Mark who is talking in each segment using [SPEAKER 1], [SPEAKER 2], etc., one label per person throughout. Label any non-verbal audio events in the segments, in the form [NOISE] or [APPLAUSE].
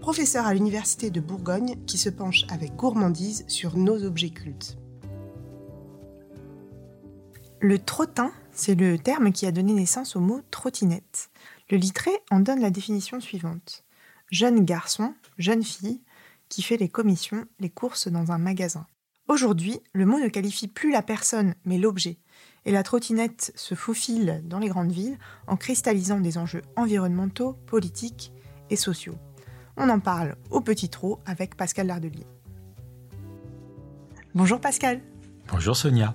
[SPEAKER 1] professeur à l'Université de Bourgogne, qui se penche avec gourmandise sur nos objets cultes. Le trottin, c'est le terme qui a donné naissance au mot trottinette. Le littré en donne la définition suivante. Jeune garçon, jeune fille, qui fait les commissions, les courses dans un magasin. Aujourd'hui, le mot ne qualifie plus la personne, mais l'objet. Et la trottinette se faufile dans les grandes villes en cristallisant des enjeux environnementaux, politiques et sociaux. On en parle au petit trot avec Pascal Lardelier. Bonjour Pascal.
[SPEAKER 2] Bonjour Sonia.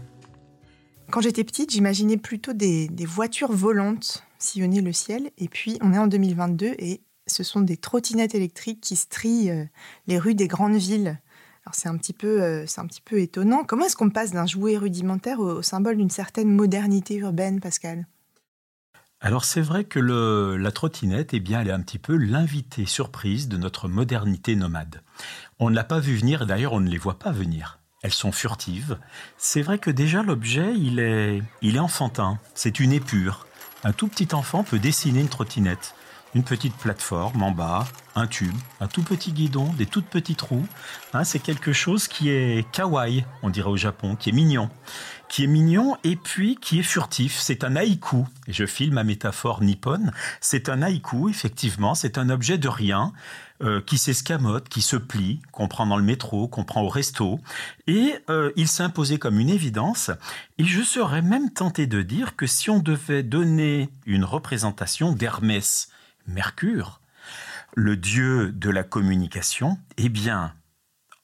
[SPEAKER 1] Quand j'étais petite, j'imaginais plutôt des, des, voitures volantes sillonner le ciel. Et puis, on est en 2022 et ce sont des trottinettes électriques qui strient euh, les rues des grandes villes alors c'est un petit peu, euh, c'est un petit peu étonnant. Comment est-ce qu'on passe d'un jouet rudimentaire au, symbole d'une certaine modernité urbaine, Pascal?
[SPEAKER 2] Alors c'est vrai que la trottinette, eh bien, elle est un petit peu l'invité surprise de notre modernité nomade. On ne l'a pas vu venir, d'ailleurs on ne les voit pas venir. Elles sont furtives. C'est vrai que déjà l'objet, il est, il est enfantin. C'est une épure. Un tout petit enfant peut dessiner une trottinette une petite plateforme en bas, un tube, un tout petit guidon, des toutes petites roues. Hein, c'est quelque chose qui est kawaii, on dirait au Japon, qui est mignon. Qui est mignon et puis qui est furtif. C'est un haïku. je filme ma métaphore nippone. C'est un haïku, effectivement. C'est un objet de rien. Euh, qui s'escamote, qui se plie, qu'on prend dans le métro, qu'on prend au resto. Et euh, il s'imposait comme une évidence. Et je serais même tenté de dire que si on devait donner une représentation d'Hermès, Mercure, le dieu de la communication, eh bien,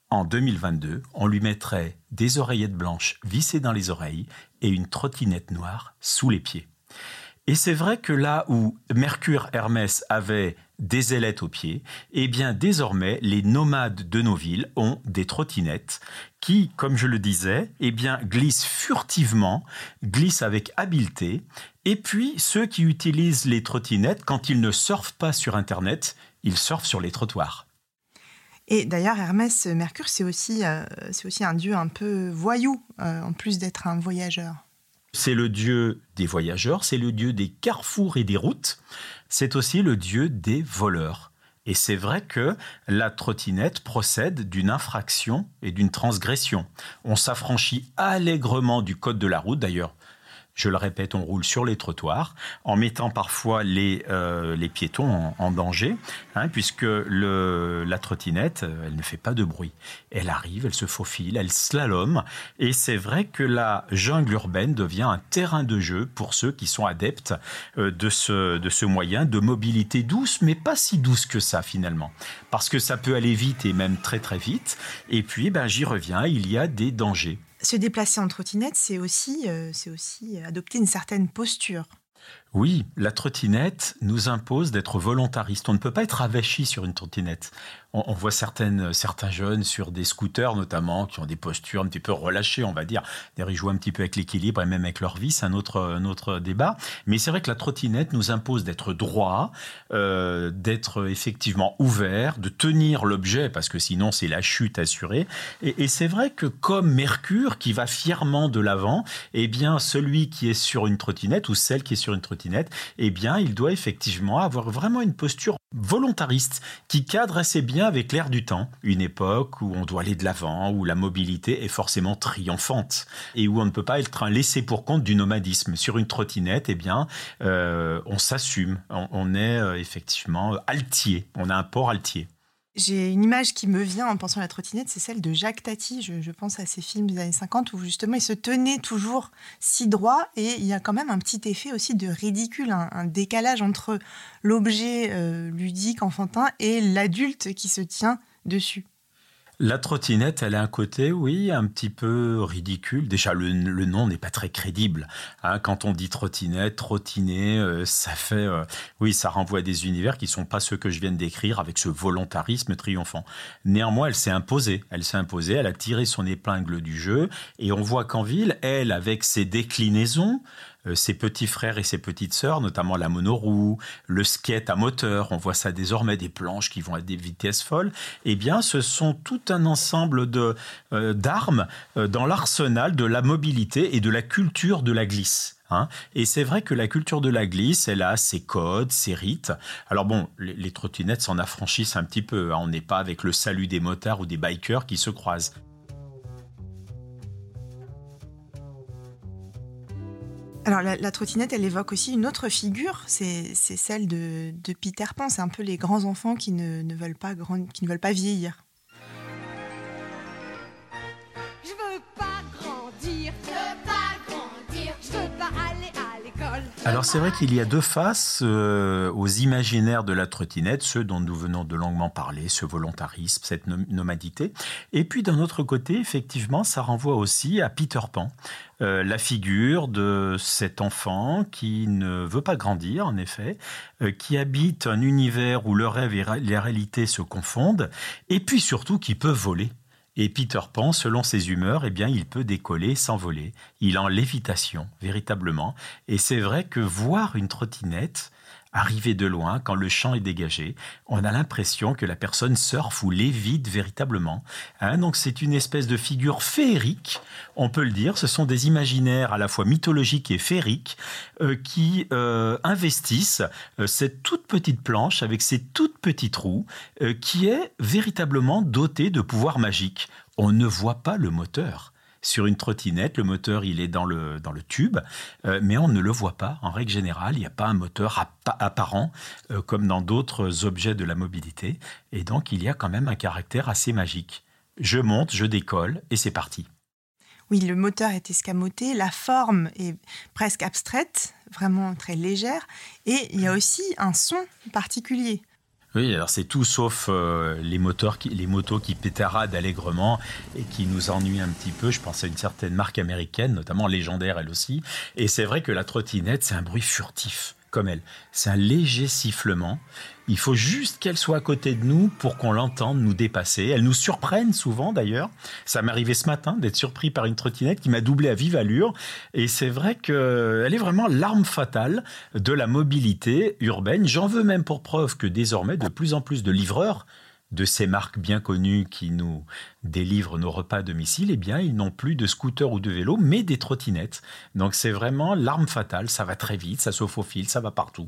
[SPEAKER 2] en 2022, on lui mettrait des oreillettes blanches vissées dans les oreilles et une trottinette noire sous les pieds. Et c'est vrai que là où Mercure Hermès avait des ailettes aux pieds, eh bien désormais les nomades de nos villes ont des trottinettes qui, comme je le disais, eh bien glissent furtivement, glissent avec habileté. Et puis ceux qui utilisent les trottinettes, quand ils ne surfent pas sur Internet, ils surfent sur les trottoirs.
[SPEAKER 1] Et d'ailleurs, Hermès Mercure, c'est aussi, euh, aussi un dieu un peu voyou, euh, en plus d'être un voyageur.
[SPEAKER 2] C'est le dieu des voyageurs, c'est le dieu des carrefours et des routes, c'est aussi le dieu des voleurs. Et c'est vrai que la trottinette procède d'une infraction et d'une transgression. On s'affranchit allègrement du code de la route, d'ailleurs je le répète, on roule sur les trottoirs en mettant parfois les, euh, piétons en, danger, hein, puisque la trottinette, euh, elle ne fait pas de bruit. Elle arrive, elle se faufile, elle slalom, et c'est vrai que la jungle urbaine devient un terrain de jeu pour ceux qui sont adeptes euh, de, ce, de ce moyen de mobilité douce, mais pas si douce que ça finalement, parce que ça peut aller vite et même très très vite, et puis ben, j'y reviens, il y a des dangers
[SPEAKER 1] se déplacer en trottinette, c'est aussi, euh, aussi adopter une certaine posture.
[SPEAKER 2] Oui, la trottinette nous impose d'être volontariste. On ne peut pas être avachi sur une trottinette on, voit certaines, certains jeunes sur des scooters notamment qui ont des postures un petit peu relâchées, on va dire. D'ailleurs, ils jouent un petit peu avec l'équilibre et même avec leur vie, c'est un autre, un autre débat. Mais c'est vrai que la trottinette nous impose d'être droit, euh, d'être effectivement ouvert, de tenir l'objet parce que sinon c'est la chute assurée. Et, et c'est vrai que comme Mercure qui va fièrement de l'avant, eh bien celui qui est sur une trottinette ou celle qui est sur une trottinette, eh bien il doit effectivement avoir vraiment une posture volontariste qui cadre assez bien avec l'air du temps, une époque où on doit aller de l'avant, où la mobilité est forcément triomphante et où on ne peut pas être un laissé pour compte du nomadisme. Sur une trottinette, eh bien, euh, on s'assume, on, est euh, effectivement altier, on a un port altier.
[SPEAKER 1] J'ai une image qui me vient en pensant à la trottinette, c'est celle de Jacques Tati. Je, pense à ces films des années 50 où justement il se tenait toujours si droit et il y a quand même un petit effet aussi de ridicule, un, décalage entre l'objet euh, ludique, enfantin et l'adulte qui se tient dessus.
[SPEAKER 2] La trottinette, elle a un côté, oui, un petit peu ridicule. Déjà, le, nom n'est pas très crédible. Hein. quand on dit trottinette, trottiner, euh, ça fait, euh, oui, ça renvoie à des univers qui sont pas ceux que je viens de décrire avec ce volontarisme triomphant. Néanmoins, elle s'est imposée. Elle s'est imposée. Elle a tiré son épingle du jeu. Et on voit qu'en ville, elle, avec ses déclinaisons, ses petits frères et ses petites sœurs, notamment la monoroue, le skate à moteur, on voit ça désormais, des planches qui vont à des vitesses folles, eh bien ce sont tout un ensemble de, euh, d'armes euh, dans l'arsenal de la mobilité et de la culture de la glisse. Hein. Et c'est vrai que la culture de la glisse, elle a ses codes, ses rites. Alors bon, les, trottinettes s'en affranchissent un petit peu. Hein. On n'est pas avec le salut des motards ou des bikers qui se croisent.
[SPEAKER 1] Alors la, trottinette, elle évoque aussi une autre figure, c'est celle de, Peter Pan. C'est un peu les grands enfants qui ne, veulent pas qui ne veulent pas vieillir.
[SPEAKER 2] Alors c'est vrai qu'il y a deux faces euh, aux imaginaires de la trottinette, ceux dont nous venons de longuement parler, ce volontarisme, cette nomadité. Et puis d'un autre côté, effectivement, ça renvoie aussi à Peter Pan. Euh, la figure de cet enfant qui ne veut pas grandir, en effet, euh, qui habite un univers où le rêve et la réalité se confondent, et puis surtout qui peut voler. Et Peter Pan, selon ses humeurs, eh bien, il peut décoller, s'envoler. Il est en lévitation, véritablement. Et c'est vrai que voir une trottinette, Arrivé de loin, quand le champ est dégagé, on a l'impression que la personne surfe ou lévite véritablement. Hein. donc c'est une espèce de figure féerique, on peut le dire. Ce sont des imaginaires à la fois mythologiques et féeriques euh, qui euh, investissent euh, cette toute petite planche avec ses toutes petites roues qui est véritablement dotée de pouvoirs magiques. On ne voit pas le moteur sur une trottinette, le moteur il est dans le, dans le tube, euh, mais on ne le voit pas. En règle générale, il n'y a pas un moteur apparent euh, comme dans d'autres objets de la mobilité. Et donc il y a quand même un caractère assez magique. Je monte, je décolle et c'est parti.
[SPEAKER 1] Oui, le moteur est escamoté, la forme est presque abstraite, vraiment très légère, et il y a aussi un son particulier.
[SPEAKER 2] Oui, alors c'est tout sauf euh, les les motos qui pétaradent allègrement et qui nous ennuient un petit peu. Je pense à une certaine marque américaine, notamment légendaire elle aussi. Et c'est vrai que la trottinette, c'est un bruit furtif comme elle. C'est un léger sifflement. Il faut juste qu'elle soit à côté de nous pour qu'on l'entende nous dépasser. Elle nous surprenne souvent d'ailleurs. Ça m'est arrivé ce matin d'être surpris par une trottinette qui m'a doublé à vive allure. Et c'est vrai qu'elle est vraiment l'arme fatale de la mobilité urbaine. J'en veux même pour preuve que désormais de plus en plus de livreurs de ces marques bien connues qui nous délivrent nos repas à domicile, eh bien, ils n'ont plus de scooter ou de vélo, mais des trottinettes. Donc, c'est vraiment l'arme fatale. Ça va très vite, ça sauf au fil, ça va partout.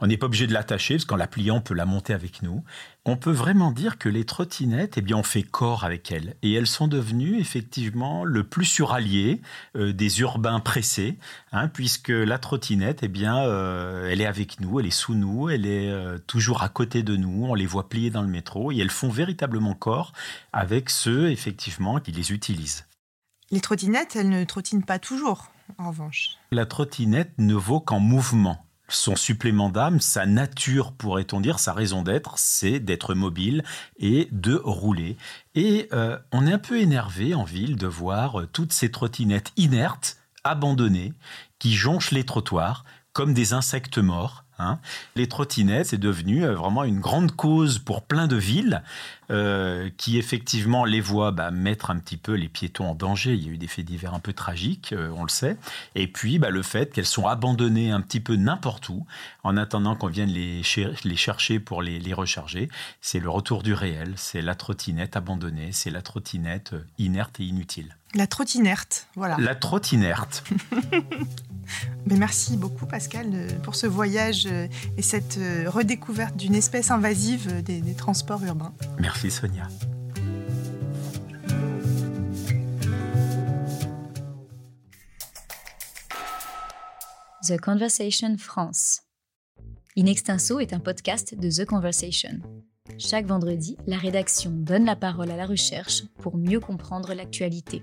[SPEAKER 2] On n'est pas obligé de l'attacher, parce qu'en la pliant, on peut la monter avec nous. On peut vraiment dire que les trottinettes, eh bien, on fait corps avec elles. Et elles sont devenues, effectivement, le plus surallié euh, des urbains pressés, hein, puisque la trottinette, eh bien, euh, elle est avec nous, elle est sous nous, elle est euh, toujours à côté de nous, on les voit plier dans le métro, et elles font véritablement corps avec ceux, effectivement, qui les utilisent.
[SPEAKER 1] Les trottinettes, elles ne trottinent pas toujours, en revanche.
[SPEAKER 2] La trottinette ne vaut qu'en mouvement. Son supplément d'âme, sa nature, pourrait-on dire, sa raison d'être, c'est d'être mobile et de rouler. Et euh, on est un peu énervé en ville de voir euh, toutes ces trottinettes inertes, abandonnées, qui jonchent les trottoirs comme des insectes morts Hein. les trottinettes, c'est devenu euh, vraiment une grande cause pour plein de villes euh, qui effectivement les voient bah, mettre un petit peu les piétons en danger. Il y a eu des faits divers un peu tragiques, euh, on le sait. Et puis bah, le fait qu'elles sont abandonnées un petit peu n'importe où en attendant qu'on vienne les, les, chercher pour les, les recharger. C'est le retour du réel, c'est la trottinette abandonnée, c'est la trottinette inerte et inutile.
[SPEAKER 1] La trottinerte, voilà.
[SPEAKER 2] La trottinerte. [LAUGHS]
[SPEAKER 1] Mais merci beaucoup Pascal pour ce voyage euh, et cette euh, redécouverte d'une espèce invasive des, des transports urbains.
[SPEAKER 2] Merci Sonia.
[SPEAKER 3] The Conversation France. In Extenso est un podcast de The Conversation. Chaque vendredi, la rédaction donne la parole à la recherche pour mieux comprendre l'actualité.